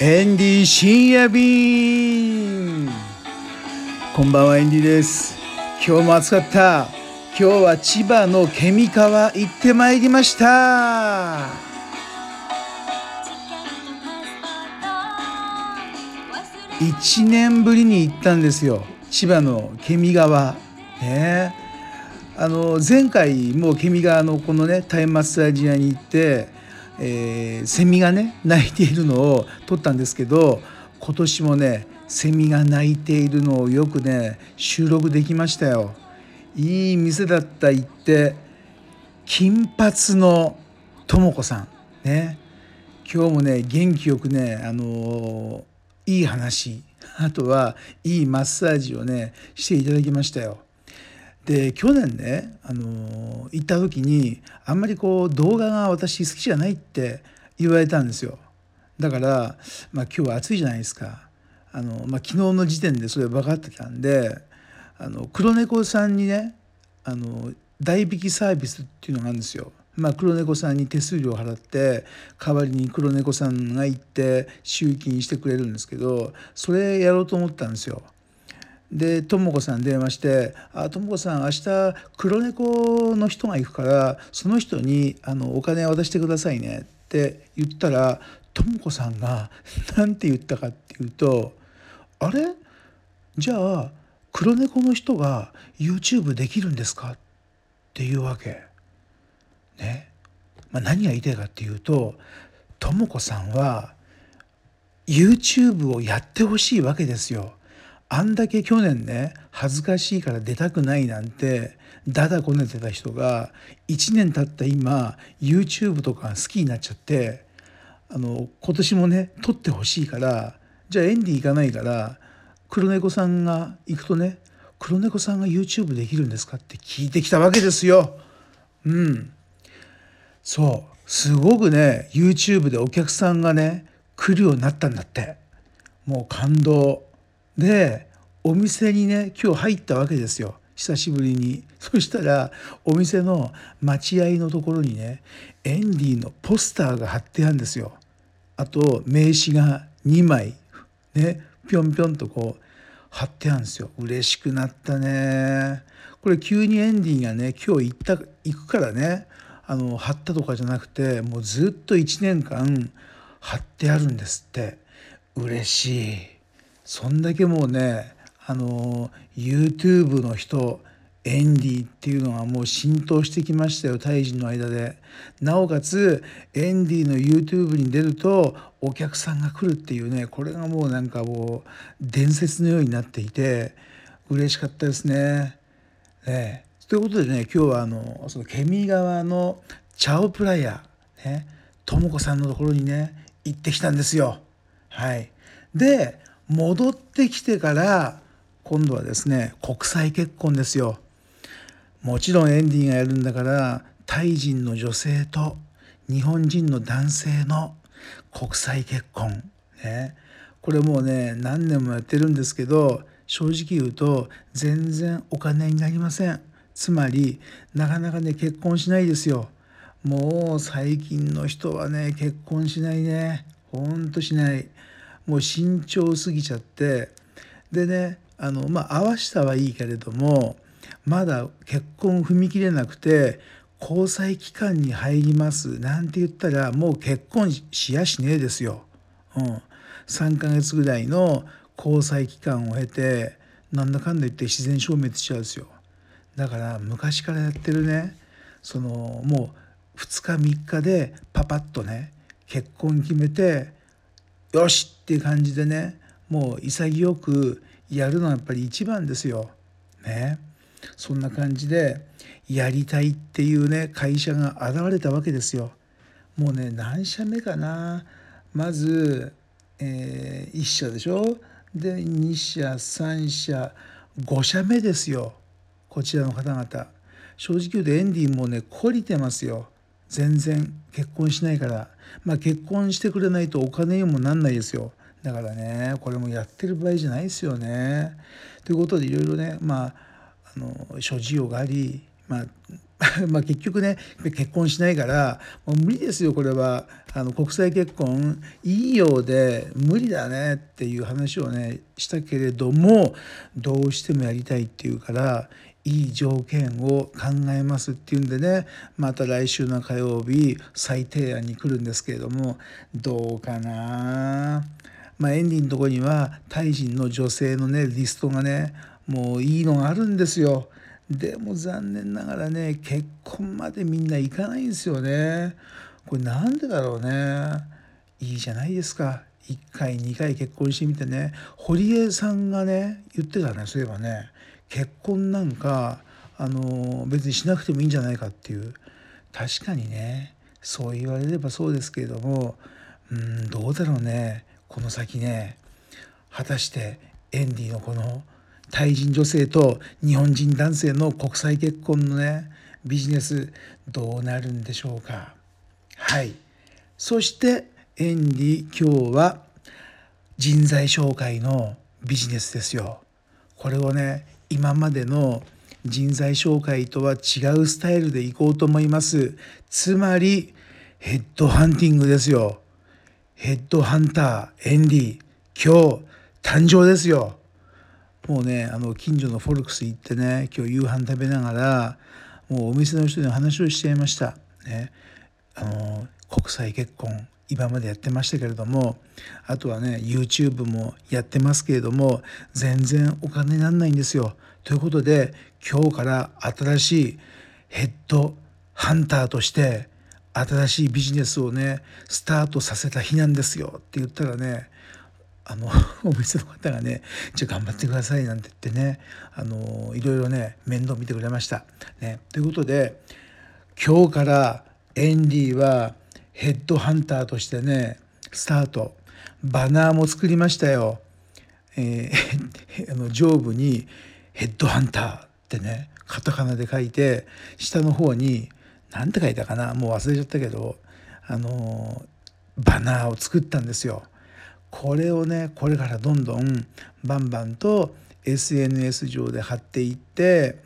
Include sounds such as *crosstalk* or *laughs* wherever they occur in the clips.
エンディ深夜便こんばんはエンディです。今日も暑かった。今日は千葉のケミ川行ってまいりました。1年ぶりに行ったんですよ。千葉のケミ川ね。あの前回もうケミ川のこのねタイマッサージ屋に行ってえー、セミがね鳴いているのを撮ったんですけど今年もねセミが鳴いているのをよくね収録できましたよ。いい店だった行って金髪のとも子さんね今日もね元気よくねあのー、いい話あとはいいマッサージをねしていただきましたよ。で去年ね、あの行った時にあんまりこう動画が私好きじゃないって言われたんですよだから、まあ、今日は暑いじゃないですかあの、まあ、昨日の時点でそれ分かってたんであの黒猫さんにねあの代引きサービスっていうのがあるんですよ。まあ、黒猫さんに手数料を払って代わりに黒猫さんが行って集金してくれるんですけどそれやろうと思ったんですよ。でとも子さん電話して「あとも子さん明日黒猫の人が行くからその人にあのお金渡してくださいね」って言ったらとも子さんが何て言ったかっていうと「あれ？じゃあ黒猫の人が YouTube できるんですか?」っていうわけ。ね。まあ、何が言いたいかっていうととも子さんは YouTube をやってほしいわけですよ。あんだけ去年ね恥ずかしいから出たくないなんてだだこねてた人が1年経った今 YouTube とか好きになっちゃってあの今年もね撮ってほしいからじゃあエンディ行かないから黒猫さんが行くとね黒猫さんが YouTube できるんですかって聞いてきたわけですよ。うん。そう。すごくね YouTube でお客さんがね来るようになったんだって。もう感動。でお店にね今日入ったわけですよ。久しぶりに。*laughs* そしたらお店の待合のところにねエンディのポスターが貼ってあるんですよ。あと名刺が2枚ねぴょんぴょんとこう貼ってあるんですよ。嬉しくなったね。これ急にエンディがね今日行った行くからねあの貼ったとかじゃなくてもうずっと1年間貼ってあるんですって。嬉しい。そんだけもうねあの YouTube の人エンディっていうのがもう浸透してきましたよタイ人の間でなおかつエンディの YouTube に出るとお客さんが来るっていうねこれがもうなんかもう伝説のようになっていて嬉しかったですね。ねということでね今日はあのそのケミー川のチャオプラヤねとも子さんのところにね行ってきたんですよ。はい、で戻ってきてから今度はですね国際結婚ですよ。もちろんエンディがやるんだからタイ人の女性と日本人の男性の国際結婚。ね。これもうね何年もやってるんですけど正直言うと全然お金になりません。つまりなかなかね結婚しないですよ。もう最近の人はね結婚しないね。ほんとしない。もう慎重すぎちゃってでねあのまあ合わしたはいいけれどもまだ結婚踏み切れなくて交際期間に入りますなんて言ったらもう結婚しやしねえですよ。うん、3ヶ月ぐらいの交際期間を経てなんだかんだ言って自然消滅しちゃうんですよ。だから昔からやってるねそのもう2日3日でパパッとね結婚決めてよしっていう感じでねもう潔くやるのはやっぱり一番ですよ。ね。そんな感じでやりたいっていうね会社が現れたわけですよ。もうね何社目かなまず、えー、1社でしょで2社3社5社目ですよこちらの方々。正直言うとエンディもね懲りてますよ。全然結婚しないからまあ結婚してくれないとお金にもなんないですよ。だからねこれもやってる場合じゃないですよね。ということでいろいろねまああの諸事情がありまあ *laughs* まあ結局ね結婚しないからもう無理ですよこれはあの国際結婚いいようで無理だねっていう話をねしたけれどもどうしてもやりたいっていうからいい条件を考えますっていうんでねまた来週の火曜日再提案に来るんですけれどもどうかなまあエンディのとこにはタイ人の女性のねリストがねもういいのがあるんですよ。でも残念ながらね結婚までみんな行かないんですよね。これなんでだろうね。いいじゃないですか。1回2回結婚してみてね堀江さんがね言ってたねそういえばね結婚なんかあの別にしなくてもいいんじゃないかっていう確かにねそう言われればそうですけれどもうんどうだろうねこの先ね果たしてエンディのこのタイ人女性と日本人男性の国際結婚のねビジネスどうなるんでしょうか。はい。そしてエンディ今日は人材紹介のビジネスですよ。これをね今までの人材紹介とは違うスタイルでいこうと思います。つまりヘッドハンティングですよ。ヘッドハンターエンディ今日誕生ですよ。もうねあの近所のフォルクス行ってね今日夕飯食べながらもうお店の人に話をしちゃいました。ね、あの国際結婚今までやってましたけれどもあとはね YouTube もやってますけれども全然お金になんないんですよ。ということで今日から新しいヘッドハンターとして新しいビジネスをねスタートさせた日なんですよって言ったらねあの *laughs* お店の方がね「じゃあ頑張ってください」なんて言ってねあのいろいろね面倒見てくれました。ね、ということで今日からエンディはヘッドハンターとしてねスタートバナーも作りましたよ。えー、*laughs* あの上部に「ヘッドハンター」ってねカタカナで書いて下の方に何て書いたかなもう忘れちゃったけどあのバナーを作ったんですよ。これをねこれからどんどんバンバンと SNS 上で貼っていって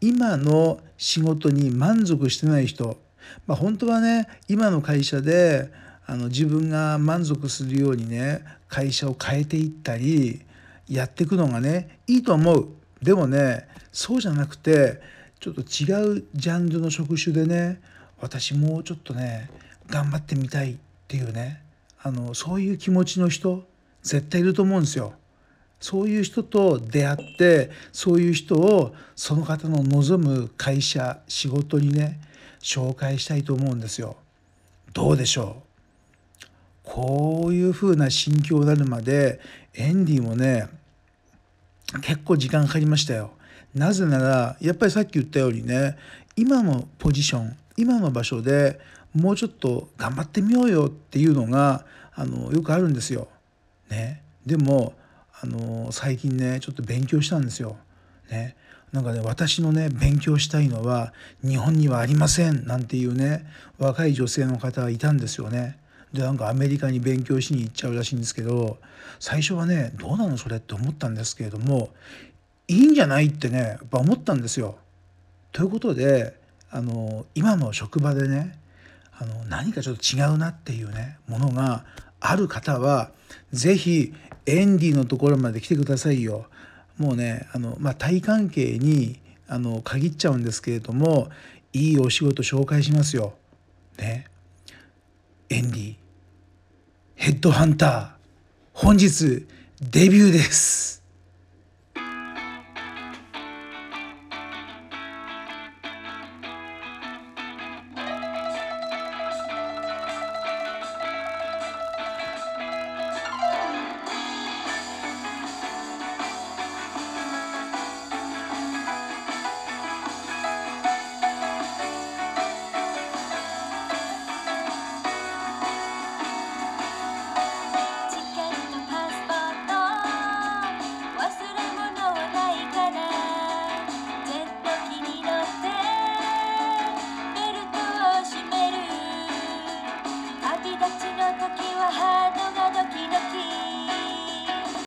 今の仕事に満足してない人、まあ、本当はね今の会社であの自分が満足するようにね会社を変えていったりやっていくのがねいいと思う。でもねそうじゃなくてちょっと違うジャンルの職種でね私もうちょっとね頑張ってみたいっていうねあのそういう気持ちの人絶対いると思うんですよ。そういう人と出会ってそういう人をその方の望む会社仕事にね紹介したいと思うんですよ。どうでしょう？こういうふうな心境になるまでエンディもね結構時間かかりましたよ。なぜならやっぱりさっき言ったようにね今のポジション今の場所でもうちょっと頑張ってみようよっていうのがあのよくあるんですよ。ね、でもあの最近ねちょっと勉強したんですよ。ね、なんかね私のね勉強したいのは日本にはありませんなんていうね若い女性の方がいたんですよね。でなんかアメリカに勉強しに行っちゃうらしいんですけど最初はねどうなのそれって思ったんですけれどもいいんじゃないってねやっぱ思ったんですよ。ということであの今の職場でねあの何かちょっと違うなっていうねものがある方は是非エンディのところまで来てくださいよ。もうねあの、まあ、対関係にあの限っちゃうんですけれどもいいお仕事紹介しますよ。ね。エンディヘッドハンター本日デビューです。